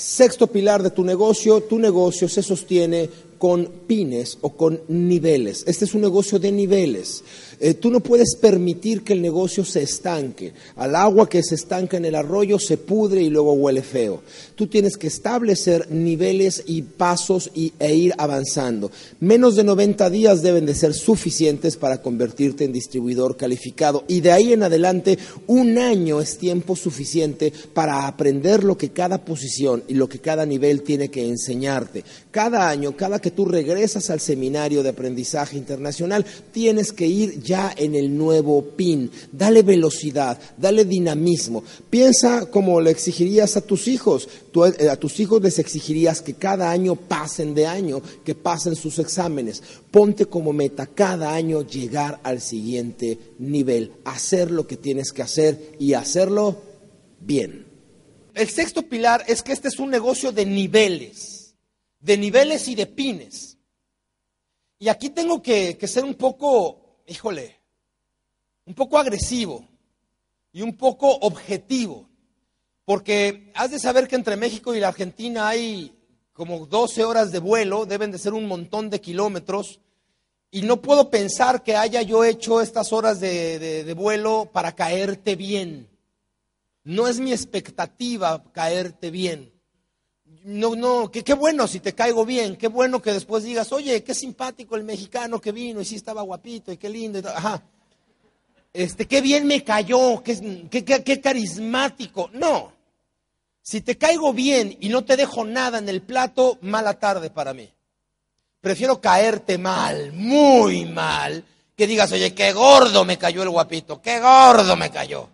Sexto pilar de tu negocio, tu negocio se sostiene con pines o con niveles. Este es un negocio de niveles. Eh, tú no puedes permitir que el negocio se estanque. Al agua que se estanca en el arroyo se pudre y luego huele feo. Tú tienes que establecer niveles y pasos y, e ir avanzando. Menos de 90 días deben de ser suficientes para convertirte en distribuidor calificado. Y de ahí en adelante, un año es tiempo suficiente para aprender lo que cada posición y lo que cada nivel tiene que enseñarte. Cada año, cada que tú regresas al seminario de aprendizaje internacional, tienes que ir ya en el nuevo PIN. Dale velocidad, dale dinamismo. Piensa como le exigirías a tus hijos. Eh, a tus hijos les exigirías que cada año pasen de año, que pasen sus exámenes. Ponte como meta cada año llegar al siguiente nivel, hacer lo que tienes que hacer y hacerlo bien. El sexto pilar es que este es un negocio de niveles, de niveles y de pines. Y aquí tengo que, ser un poco híjole, un poco agresivo y un poco objetivo, porque has de saber que entre México y la Argentina hay como 12 horas de vuelo, deben de ser un montón de kilómetros, y no puedo pensar que haya yo hecho estas horas de, vuelo para caerte bien. No es mi expectativa caerte bien. No, no, qué bueno si te caigo bien, qué bueno que después digas, oye, qué simpático el mexicano que vino y sí estaba guapito y qué lindo. Ajá. Este, qué bien me cayó, qué, qué carismático. No. Si te caigo bien y no te dejo nada en el plato, mala tarde para mí. Prefiero caerte mal, muy mal, que digas, oye, qué gordo me cayó el guapito, qué gordo me cayó.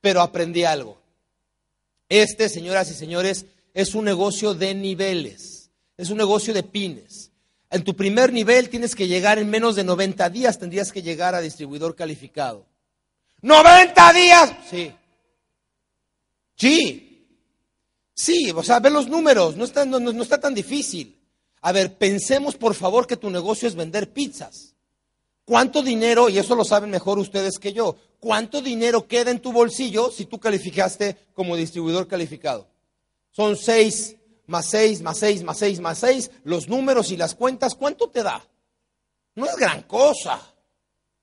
Pero aprendí algo. Este, señoras y señores, es un negocio de niveles, es un negocio de pines. En tu primer nivel tienes que llegar en menos de 90 días, tendrías que llegar a distribuidor calificado. ¡90 días! Sí. Sí. Sí, o sea, ve los números, no está, no está tan difícil. A ver, pensemos por favor que tu negocio es vender pizzas. ¿Cuánto dinero, y eso lo saben mejor ustedes que yo, cuánto dinero queda en tu bolsillo si tú calificaste como distribuidor calificado? Son seis más seis, más seis, más seis, más seis. Los números y las cuentas, ¿cuánto te da? No es gran cosa.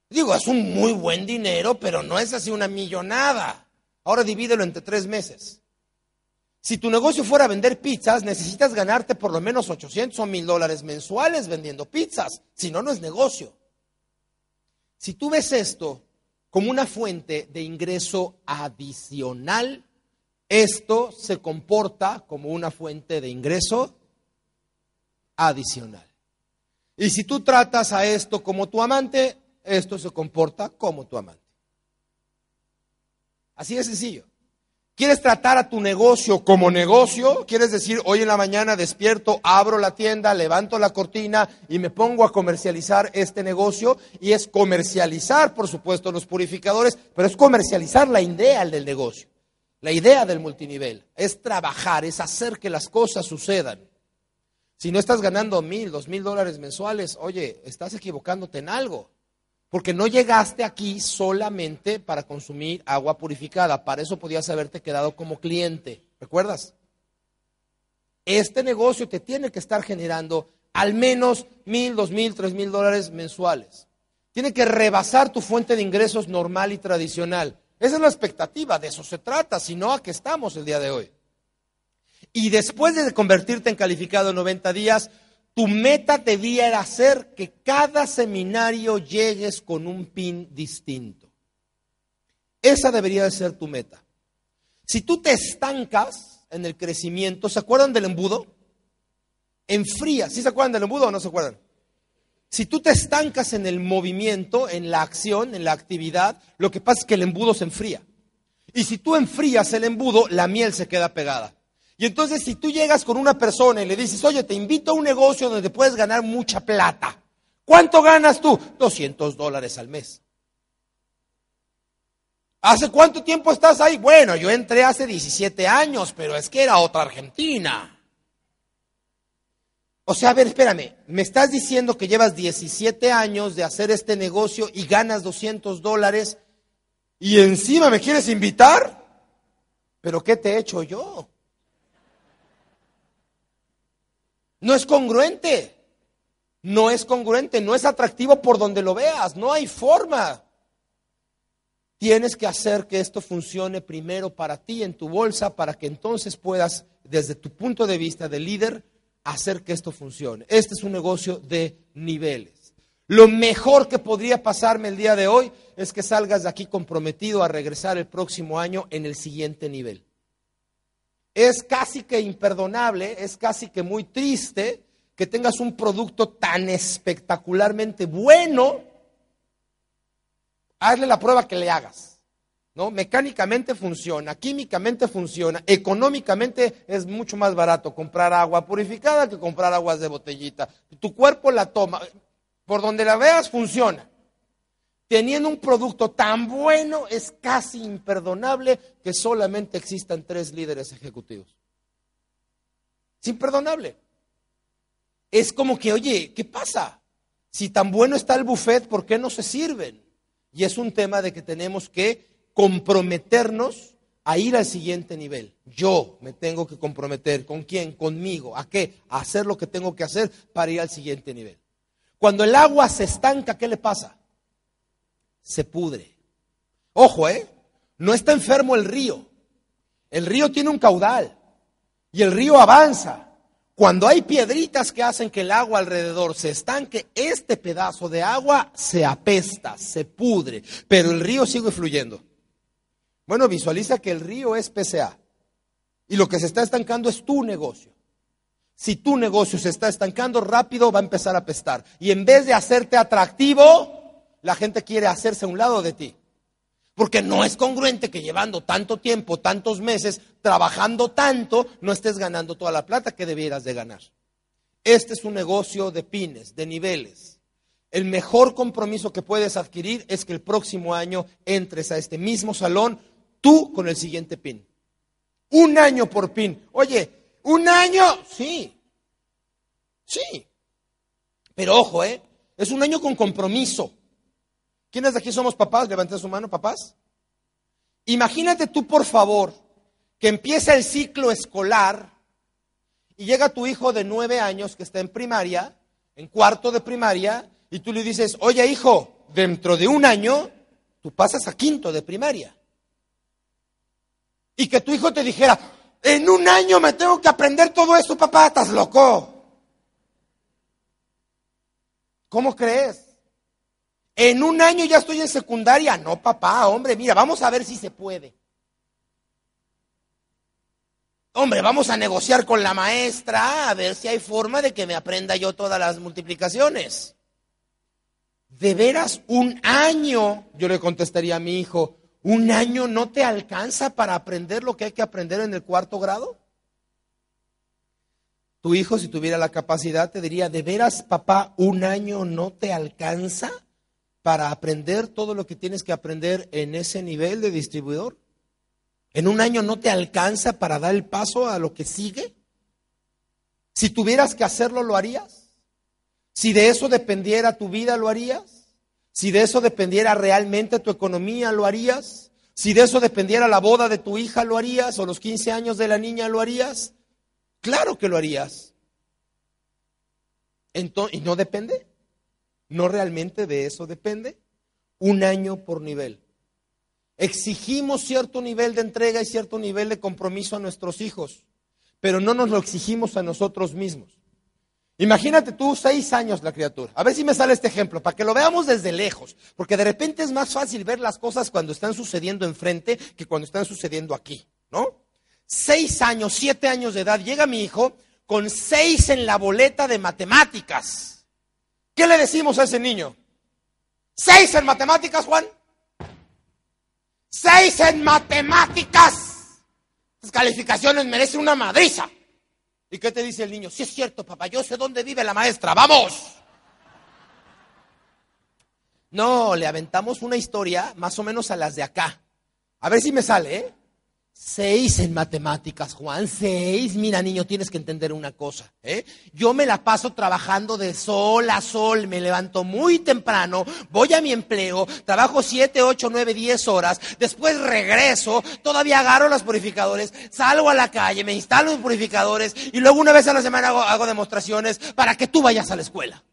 Digo, es un muy buen dinero, pero no es así una millonada. Ahora divídelo entre tres meses. Si tu negocio fuera vender pizzas, necesitas ganarte por lo menos 800 o 1000 dólares mensuales vendiendo pizzas. Si no, no es negocio. Si tú ves esto como una fuente de ingreso adicional, esto se comporta como una fuente de ingreso adicional. Y si tú tratas a esto como tu amante, esto se comporta como tu amante. Así de sencillo. ¿Quieres tratar a tu negocio como negocio? ¿Quieres decir, hoy en la mañana despierto, abro la tienda, levanto la cortina y me pongo a comercializar este negocio? Y es comercializar, por supuesto, los purificadores, pero es comercializar la idea del negocio. La idea del multinivel es trabajar, es hacer que las cosas sucedan. Si no estás ganando mil, dos mil dólares mensuales, oye, estás equivocándote en algo. Porque no llegaste aquí solamente para consumir agua purificada. Para eso podías haberte quedado como cliente. ¿Recuerdas? Este negocio te tiene que estar generando al menos mil, dos mil, tres mil dólares mensuales. Tiene que rebasar tu fuente de ingresos normal y tradicional. Esa es la expectativa, de eso se trata, si no, ¿a qué estamos el día de hoy? Y después de convertirte en calificado en 90 días, tu meta debía ser que cada seminario llegues con un pin distinto. Esa debería de ser tu meta. Si tú te estancas en el crecimiento, ¿se acuerdan del embudo? Enfría. ¿Sí se acuerdan del embudo o no se acuerdan? Si tú te estancas en el movimiento, en la acción, en la actividad, lo que pasa es que el embudo se enfría. Y si tú enfrías el embudo, la miel se queda pegada. Y entonces si tú llegas con una persona y le dices, oye, te invito a un negocio donde puedes ganar mucha plata, ¿cuánto ganas tú? 200 dólares al mes. ¿Hace cuánto tiempo estás ahí? Bueno, yo entré hace 17 años, pero es que era otra Argentina. O sea, a ver, espérame, me estás diciendo que llevas 17 años de hacer este negocio y ganas 200 dólares y encima me quieres invitar. ¿Pero qué te he hecho yo? No es congruente. No es congruente, no es atractivo por donde lo veas, no hay forma. Tienes que hacer que esto funcione primero para ti en tu bolsa para que entonces puedas, desde tu punto de vista de líder, hacer que esto funcione. Este es un negocio de niveles. Lo mejor que podría pasarme el día de hoy es que salgas de aquí comprometido a regresar el próximo año en el siguiente nivel. Es casi que imperdonable, es casi que muy triste que tengas un producto tan espectacularmente bueno. Hazle la prueba que le hagas. ¿No? Mecánicamente funciona, químicamente funciona, económicamente es mucho más barato comprar agua purificada que comprar aguas de botellita. Tu cuerpo la toma, por donde la veas funciona. Teniendo un producto tan bueno es casi imperdonable que solamente existan tres líderes ejecutivos. Es imperdonable. Es como que, oye, ¿qué pasa? Si tan bueno está el buffet, ¿por qué no se sirven? Y es un tema de que tenemos que comprometernos a ir al siguiente nivel. Yo me tengo que comprometer. ¿Con quién? Conmigo. ¿A qué? A hacer lo que tengo que hacer para ir al siguiente nivel. Cuando el agua se estanca, ¿qué le pasa? Se pudre. Ojo, ¿eh? No está enfermo el río. El río tiene un caudal y el río avanza. Cuando hay piedritas que hacen que el agua alrededor se estanque, este pedazo de agua se apesta, se pudre, pero el río sigue fluyendo. Bueno, visualiza que el río es PCA y lo que se está estancando es tu negocio. Si tu negocio se está estancando rápido, va a empezar a apestar. Y en vez de hacerte atractivo, la gente quiere hacerse a un lado de ti. Porque no es congruente que llevando tanto tiempo, tantos meses, trabajando tanto, no estés ganando toda la plata que debieras de ganar. Este es un negocio de pines, de niveles. El mejor compromiso que puedes adquirir es que el próximo año entres a este mismo salón tú con el siguiente pin. Un año por pin. Oye, un año, sí, sí. Pero ojo, ¿eh? Es un año con compromiso. ¿Quiénes de aquí somos papás? Levanten su mano, papás. Imagínate tú, por favor, que empieza el ciclo escolar y llega tu hijo de nueve años que está en primaria, en cuarto de primaria, y tú le dices, oye hijo, dentro de un año tú pasas a quinto de primaria y que tu hijo te dijera, en un año me tengo que aprender todo eso, papá, estás loco. ¿Cómo crees? En un año ya estoy en secundaria. No, papá, hombre, mira, vamos a ver si se puede. Hombre, vamos a negociar con la maestra a ver si hay forma de que me aprenda yo todas las multiplicaciones. De veras, un año, yo le contestaría a mi hijo, ¿Un año no te alcanza para aprender lo que hay que aprender en el cuarto grado? Tu hijo, si tuviera la capacidad, te diría, ¿de veras, papá, un año no te alcanza para aprender todo lo que tienes que aprender en ese nivel de distribuidor? ¿En un año no te alcanza para dar el paso a lo que sigue? Si tuvieras que hacerlo, ¿lo harías? Si de eso dependiera tu vida, ¿lo harías? Si de eso dependiera realmente tu economía, ¿lo harías? Si de eso dependiera la boda de tu hija, ¿lo harías? ¿O los 15 años de la niña, ¿lo harías? Claro que lo harías. Entonces, ¿Y no depende? ¿No realmente de eso depende? Un año por nivel. Exigimos cierto nivel de entrega y cierto nivel de compromiso a nuestros hijos, pero no nos lo exigimos a nosotros mismos. Imagínate tú seis años la criatura. A ver si me sale este ejemplo, para que lo veamos desde lejos. Porque de repente es más fácil ver las cosas cuando están sucediendo enfrente que cuando están sucediendo aquí, ¿no? Seis años, siete años de edad, llega mi hijo con seis en la boleta de matemáticas. ¿Qué le decimos a ese niño? ¿Seis en matemáticas, Juan? ¡Seis en matemáticas! Las calificaciones merecen una madriza. ¿Y qué te dice el niño? Sí es cierto, papá, yo sé dónde vive la maestra, vamos. No, le aventamos una historia más o menos a las de acá. A ver si me sale, ¿eh? Seis en matemáticas, Juan, seis. Mira, niño, tienes que entender una cosa. ¿eh? Yo me la paso trabajando de sol a sol, me levanto muy temprano, voy a mi empleo, trabajo siete, ocho, nueve, diez horas, después regreso, todavía agarro los purificadores, salgo a la calle, me instalo en purificadores y luego una vez a la semana hago demostraciones para que tú vayas a la escuela.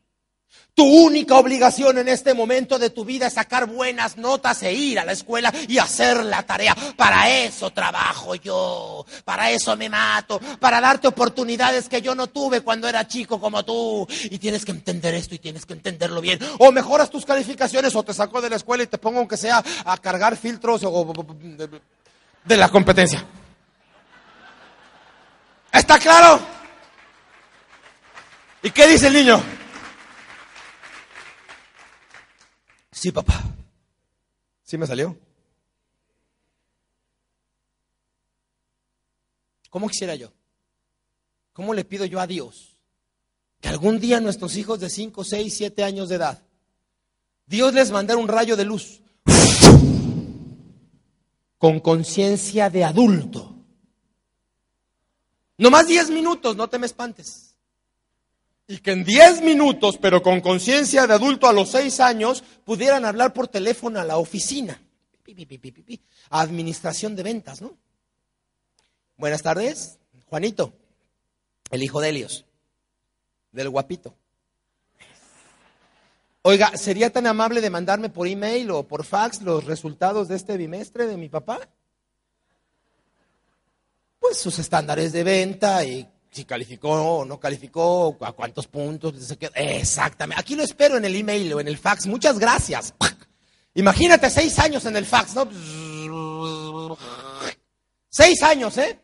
Tu única obligación en este momento de tu vida es sacar buenas notas e ir a la escuela y hacer la tarea. Para eso trabajo yo, para eso me mato, para darte oportunidades que yo no tuve cuando era chico como tú. Y tienes que entender esto y tienes que entenderlo bien. O mejoras tus calificaciones o te saco de la escuela y te pongo aunque sea a cargar filtros o de la competencia. ¿Está claro? ¿Y qué dice el niño? Sí, papá. Sí me salió. ¿Cómo quisiera yo? ¿Cómo le pido yo a Dios que algún día nuestros hijos de 5, 6, 7 años de edad, Dios les mandara un rayo de luz con conciencia de adulto? No más 10 minutos, no te me espantes y que en 10 minutos, pero con conciencia de adulto a los 6 años, pudieran hablar por teléfono a la oficina. Administración de ventas, ¿no? Buenas tardes, Juanito, el hijo de Helios, del guapito. Oiga, ¿sería tan amable de mandarme por email o por fax los resultados de este bimestre de mi papá? Pues sus estándares de venta y si calificó o no calificó, a cuántos puntos. Exactamente. Aquí lo espero en el email o en el fax. Muchas gracias. Imagínate seis años en el fax, ¿no? Seis años, ¿eh?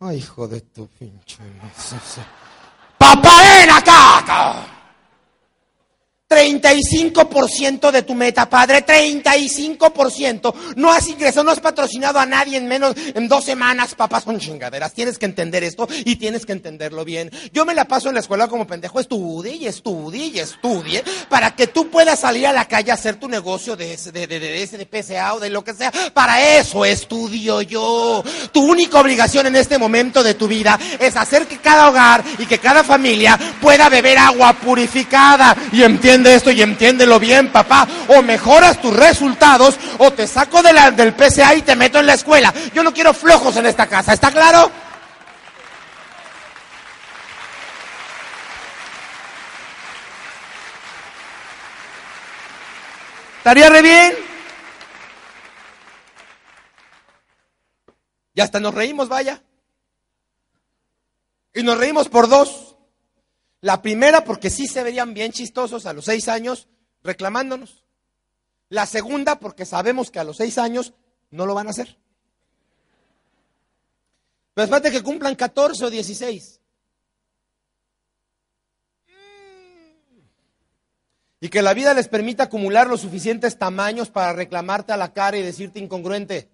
Ay, hijo de tu pinche. ¡Papá, ven acá! 35% de tu meta, padre, 35%. No has ingresado, no has patrocinado a nadie en menos, en dos semanas, papá, son chingaderas. Tienes que entender esto y tienes que entenderlo bien. Yo me la paso en la escuela como pendejo, estudie y estudie y estudie para que tú puedas salir a la calle a hacer tu negocio de de, de, de, ese, de PSA o de lo que sea. Para eso estudio yo. Tu única obligación en este momento de tu vida es hacer que cada hogar y que cada familia pueda beber agua purificada y entiende entiende esto y entiéndelo bien, papá. O mejoras tus resultados o te saco de del PCA y te meto en la escuela. Yo no quiero flojos en esta casa, ¿está claro? ¿Estaría re bien? Y hasta nos reímos, vaya. Y nos reímos por dos. La primera porque sí se verían bien chistosos a los seis años reclamándonos. La segunda porque sabemos que a los seis años no lo van a hacer. Pero espérate que cumplan 14 o 16. Y que la vida les permita acumular los suficientes tamaños para reclamarte a la cara y decirte incongruente.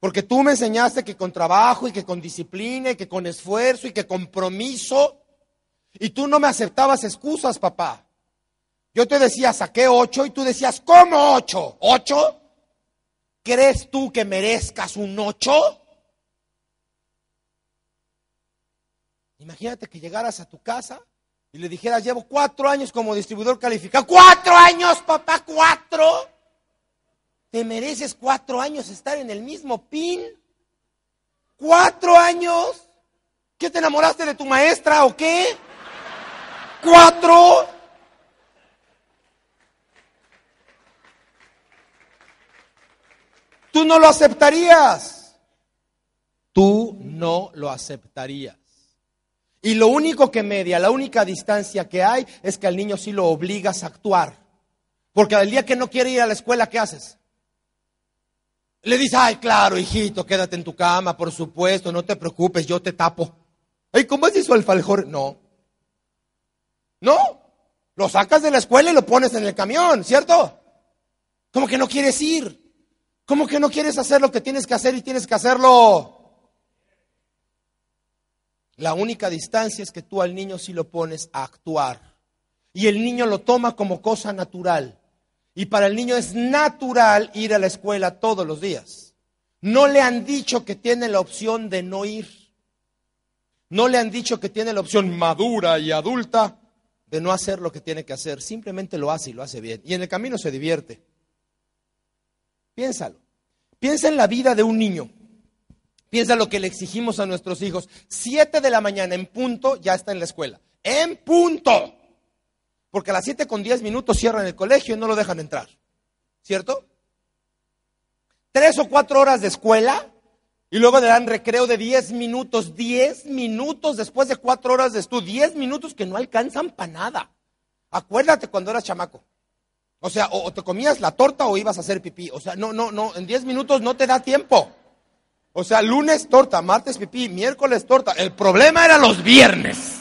Porque tú me enseñaste que con trabajo y que con disciplina y que con esfuerzo y que compromiso y tú no me aceptabas excusas, papá. Yo te decía, saqué ocho y tú decías, ¿cómo ocho? ¿Ocho? ¿Crees tú que merezcas un ocho? Imagínate que llegaras a tu casa y le dijeras, llevo cuatro años como distribuidor calificado. ¡Cuatro años, papá! ¡Cuatro! ¿Te mereces cuatro años estar en el mismo pin? ¿Cuatro años? ¿Qué te enamoraste de tu maestra o qué? Cuatro. Tú no lo aceptarías. Tú no lo aceptarías. Y lo único que media, la única distancia que hay es que al niño sí lo obligas a actuar. Porque el día que no quiere ir a la escuela, ¿qué haces? Le dices, ay, claro, hijito, quédate en tu cama, por supuesto, no te preocupes, yo te tapo. Ay, ¿cómo es eso alfajor? No, no, lo sacas de la escuela y lo pones en el camión, ¿cierto? ¿Cómo que no quieres ir? ¿Cómo que no quieres hacer lo que tienes que hacer y tienes que hacerlo? La única distancia es que tú al niño sí lo pones a actuar. Y el niño lo toma como cosa natural. Y para el niño es natural ir a la escuela todos los días. No le han dicho que tiene la opción de no ir. No le han dicho que tiene la opción madura y adulta de no hacer lo que tiene que hacer. Simplemente lo hace y lo hace bien. Y en el camino se divierte. Piénsalo. Piensa en la vida de un niño. Piensa lo que le exigimos a nuestros hijos. Siete de la mañana en punto ya está en la escuela. En punto. Porque a las siete con diez minutos cierran el colegio y no lo dejan entrar. ¿Cierto? Tres o cuatro horas de escuela y luego le dan recreo de diez minutos. Diez minutos después de cuatro horas de estudio. Diez minutos que no alcanzan para nada. Acuérdate cuando eras chamaco. O sea, o, te comías la torta o ibas a hacer pipí. O sea, no, no, no, en diez minutos no te da tiempo. O sea, lunes torta, martes pipí, miércoles torta. El problema era los viernes.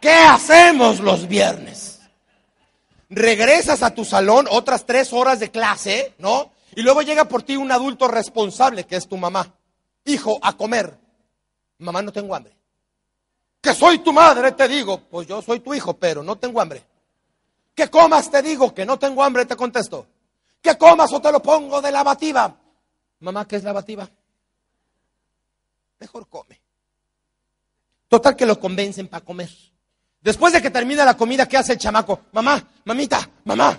¿Qué hacemos los viernes? Regresas a tu salón otras tres horas de clase, ¿no? Y luego llega por ti un adulto responsable, que es tu mamá. Hijo, a comer. Mamá, no tengo hambre. Que soy tu madre, te digo. Pues yo soy tu hijo, pero no tengo hambre. Que comas, te digo, que no tengo hambre, te contesto. Que comas o te lo pongo de lavativa. Mamá, ¿qué es lavativa? Mejor come. Total que lo convencen para comer. Después de que termina la comida, ¿qué hace el chamaco? Mamá, mamita, mamá.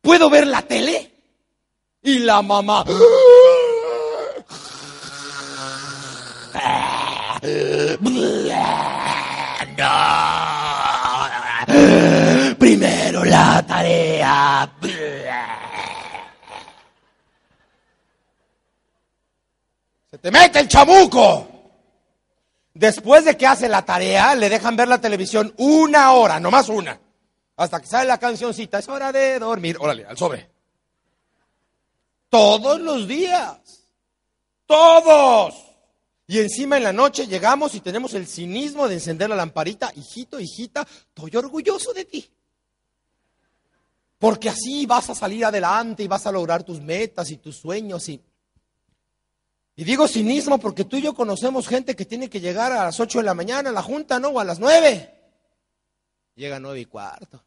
¿Puedo ver la tele? Y la mamá. Primero la tarea. Se te mete el chamuco. Después de que hace la tarea, le dejan ver la televisión una hora, nomás una. Hasta que sale la cancioncita, es hora de dormir. Órale, al sobre. Todos los días. Todos. Y encima en la noche llegamos y tenemos el cinismo de encender la lamparita. Hijito, hijita, estoy orgulloso de ti. Porque así vas a salir adelante y vas a lograr tus metas y tus sueños. Y y digo cinismo porque tú y yo conocemos gente que tiene que llegar a las 8 de la mañana a la junta, ¿no? O a las 9. Llega a 9 y cuarto.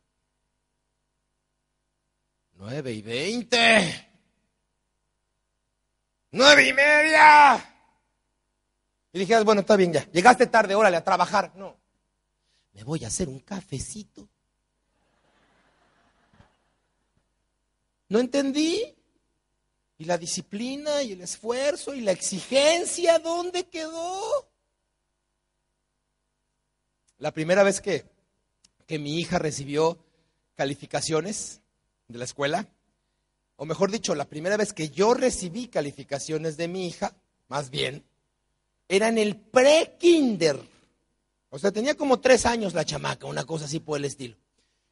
9 y 20. 9 y media. Y dijeras, bueno, está bien ya. Llegaste tarde, órale, a trabajar. No. Me voy a hacer un cafecito. ¿No entendí? ¿Y la disciplina y el esfuerzo y la exigencia dónde quedó? La primera vez que, que mi hija recibió calificaciones de la escuela, o mejor dicho, la primera vez que yo recibí calificaciones de mi hija, más bien, era en el pre-kinder. O sea, tenía como tres años la chamaca, una cosa así por el estilo.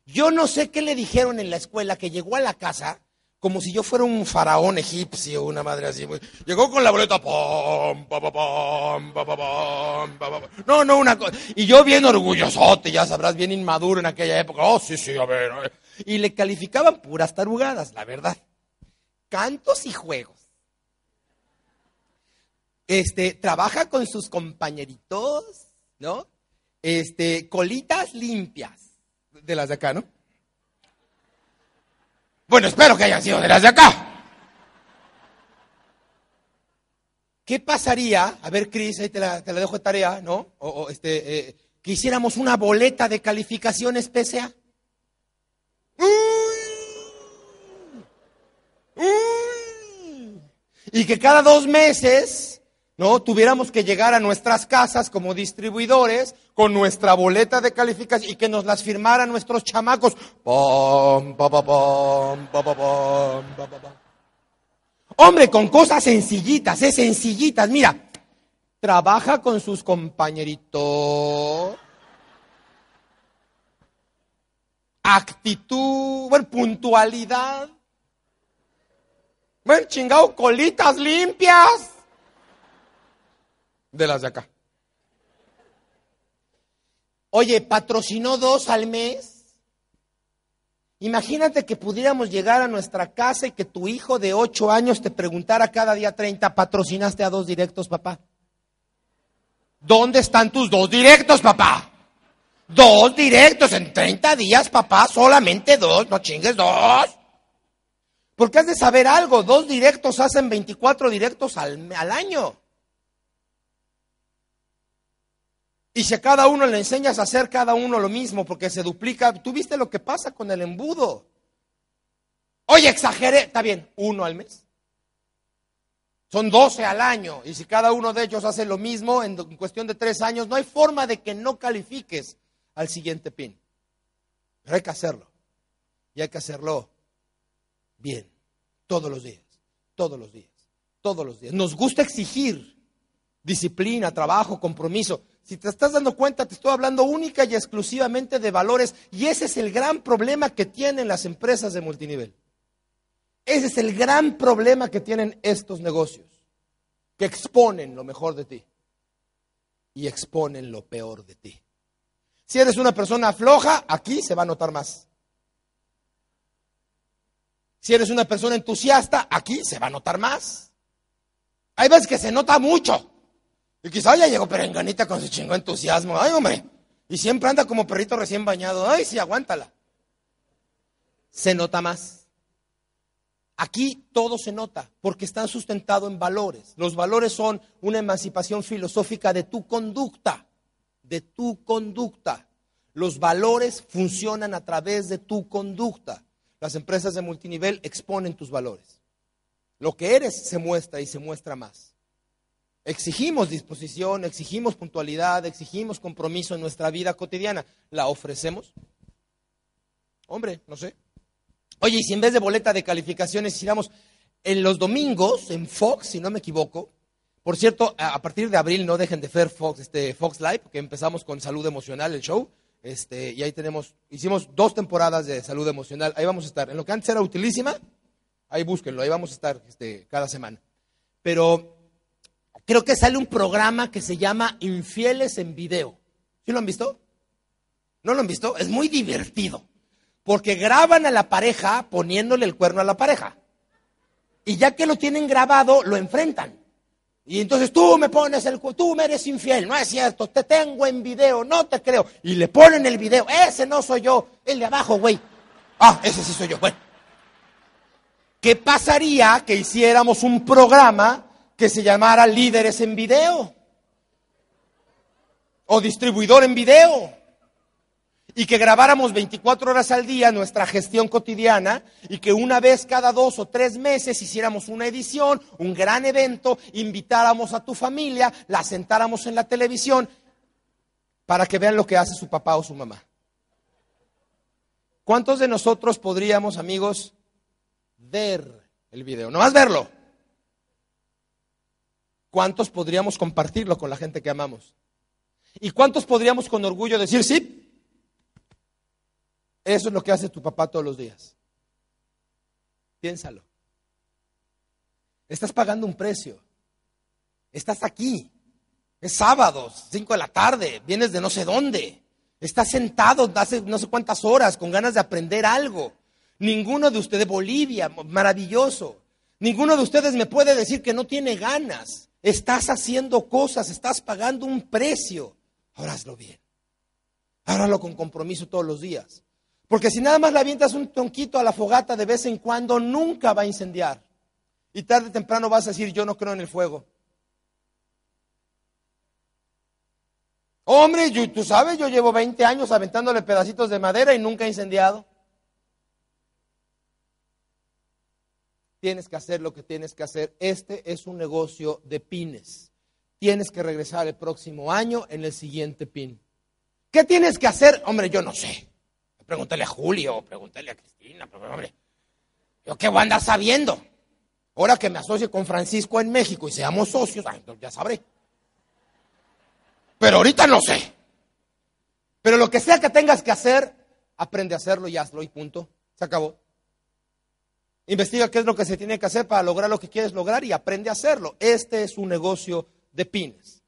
Yo no sé qué le dijeron en la escuela, que llegó a la casa como si yo fuera un faraón egipcio, una madre así. Llegó con la boleta, no, no, una cosa. Y yo bien orgullosote, ya sabrás, bien inmaduro en aquella época. Oh, sí, sí, a ver. Y le calificaban puras tarugadas, la verdad. Cantos y juegos. Este, trabaja con sus compañeritos, ¿no? Este, colitas limpias. De las de acá, ¿no? Bueno, espero que hayan sido de las de acá. ¿Qué pasaría? A ver, Cris, ahí te la, dejo de tarea, ¿no? O, este, eh, que hiciéramos una boleta de calificaciones PSA. Y que cada dos meses ¿no? Tuviéramos que llegar a nuestras casas como distribuidores con nuestra boleta de calificación y que nos las firmaran nuestros chamacos. Hombre, con cosas sencillitas, es sencillitas. Mira, trabaja con sus compañeritos. Actitud, bueno, puntualidad. Bueno, chingado, colitas limpias de las de acá. Oye, patrocinó dos al mes. Imagínate que pudiéramos llegar a nuestra casa y que tu hijo de ocho años te preguntara cada día 30, ¿patrocinaste a dos directos, papá? ¿Dónde están tus dos directos, papá? Dos directos en 30 días, papá, solamente dos, no chingues dos. Porque has de saber algo, dos directos hacen 24 directos al, al año. Y si a cada uno le enseñas a hacer cada uno lo mismo, porque se duplica, tú viste lo que pasa con el embudo. Oye, exageré, está bien, uno al mes. Son 12 al año. Y si cada uno de ellos hace lo mismo en, cuestión de tres años, no hay forma de que no califiques al siguiente pin. Pero hay que hacerlo. Y hay que hacerlo bien. Todos los días. Todos los días. Todos los días. Nos gusta exigir disciplina, trabajo, compromiso. Si te estás dando cuenta, te estoy hablando única y exclusivamente de valores. Y ese es el gran problema que tienen las empresas de multinivel. Ese es el gran problema que tienen estos negocios, que exponen lo mejor de ti y exponen lo peor de ti. Si eres una persona floja, aquí se va a notar más. Si eres una persona entusiasta, aquí se va a notar más. Hay veces que se nota mucho. Y quizá ya llegó perenganita con su chingo entusiasmo. Ay, hombre. Y siempre anda como perrito recién bañado. Ay, sí, aguántala. Se nota más. Aquí todo se nota porque están sustentados en valores. Los valores son una emancipación filosófica de tu conducta, de tu conducta. Los valores funcionan a través de tu conducta. Las empresas de multinivel exponen tus valores. Lo que eres se muestra y se muestra más. Exigimos disposición, exigimos puntualidad, exigimos compromiso en nuestra vida cotidiana. ¿La ofrecemos? Hombre, no sé. Oye, y si en vez de boleta de calificaciones hiciéramos en los domingos, en Fox, si no me equivoco, por cierto, a partir de abril no dejen de ver Fox, este, Fox Live, porque empezamos con salud emocional, el show, este, y ahí tenemos, hicimos dos temporadas de salud emocional, ahí vamos a estar. En lo que antes era utilísima, ahí búsquenlo, ahí vamos a estar este, cada semana. Pero creo que sale un programa que se llama Infieles en Video. ¿Sí lo han visto? ¿No lo han visto? Es muy divertido. Porque graban a la pareja poniéndole el cuerno a la pareja. Y ya que lo tienen grabado, lo enfrentan. Y entonces tú me pones el tú me eres infiel, no es cierto, te tengo en video, no te creo. Y le ponen el video, ese no soy yo, el de abajo, güey. Ah, ese sí soy yo, bueno. ¿Qué pasaría que hiciéramos un programa que se llamara Líderes en Video? O distribuidor en video y que grabáramos 24 horas al día nuestra gestión cotidiana y que una vez cada dos o tres meses hiciéramos una edición, un gran evento, invitáramos a tu familia, la sentáramos en la televisión para que vean lo que hace su papá o su mamá. ¿Cuántos de nosotros podríamos, amigos, ver el video? No más verlo. ¿Cuántos podríamos compartirlo con la gente que amamos? ¿Y cuántos podríamos con orgullo decir, sí, eso es lo que hace tu papá todos los días. Piénsalo. Estás pagando un precio. Estás aquí. Es sábado, 5 de la tarde. Vienes de no sé dónde. Estás sentado hace no sé cuántas horas con ganas de aprender algo. Ninguno de ustedes, Bolivia, maravilloso. Ninguno de ustedes me puede decir que no tiene ganas. Estás haciendo cosas, estás pagando un precio. Ahora hazlo bien. Hágalo con compromiso todos los días. Porque si nada más le avientas un tonquito a la fogata de vez en cuando, nunca va a incendiar. Y tarde o temprano vas a decir, yo no creo en el fuego. Hombre, tú sabes, yo llevo 20 años aventándole pedacitos de madera y nunca he incendiado. Tienes que hacer lo que tienes que hacer. Este es un negocio de pines. Tienes que regresar el próximo año en el siguiente pin. ¿Qué tienes que hacer? Hombre, yo no sé. Pregúntale a Julio, pregúntale a Cristina, hombre, yo qué voy a andar sabiendo. Ahora que me asocie con Francisco en México y seamos socios, ya sabré. Pero ahorita no sé. Pero lo que sea que tengas que hacer, aprende a hacerlo y hazlo y punto. Se acabó. Investiga qué es lo que se tiene que hacer para lograr lo que quieres lograr y aprende a hacerlo. Este es un negocio de pines.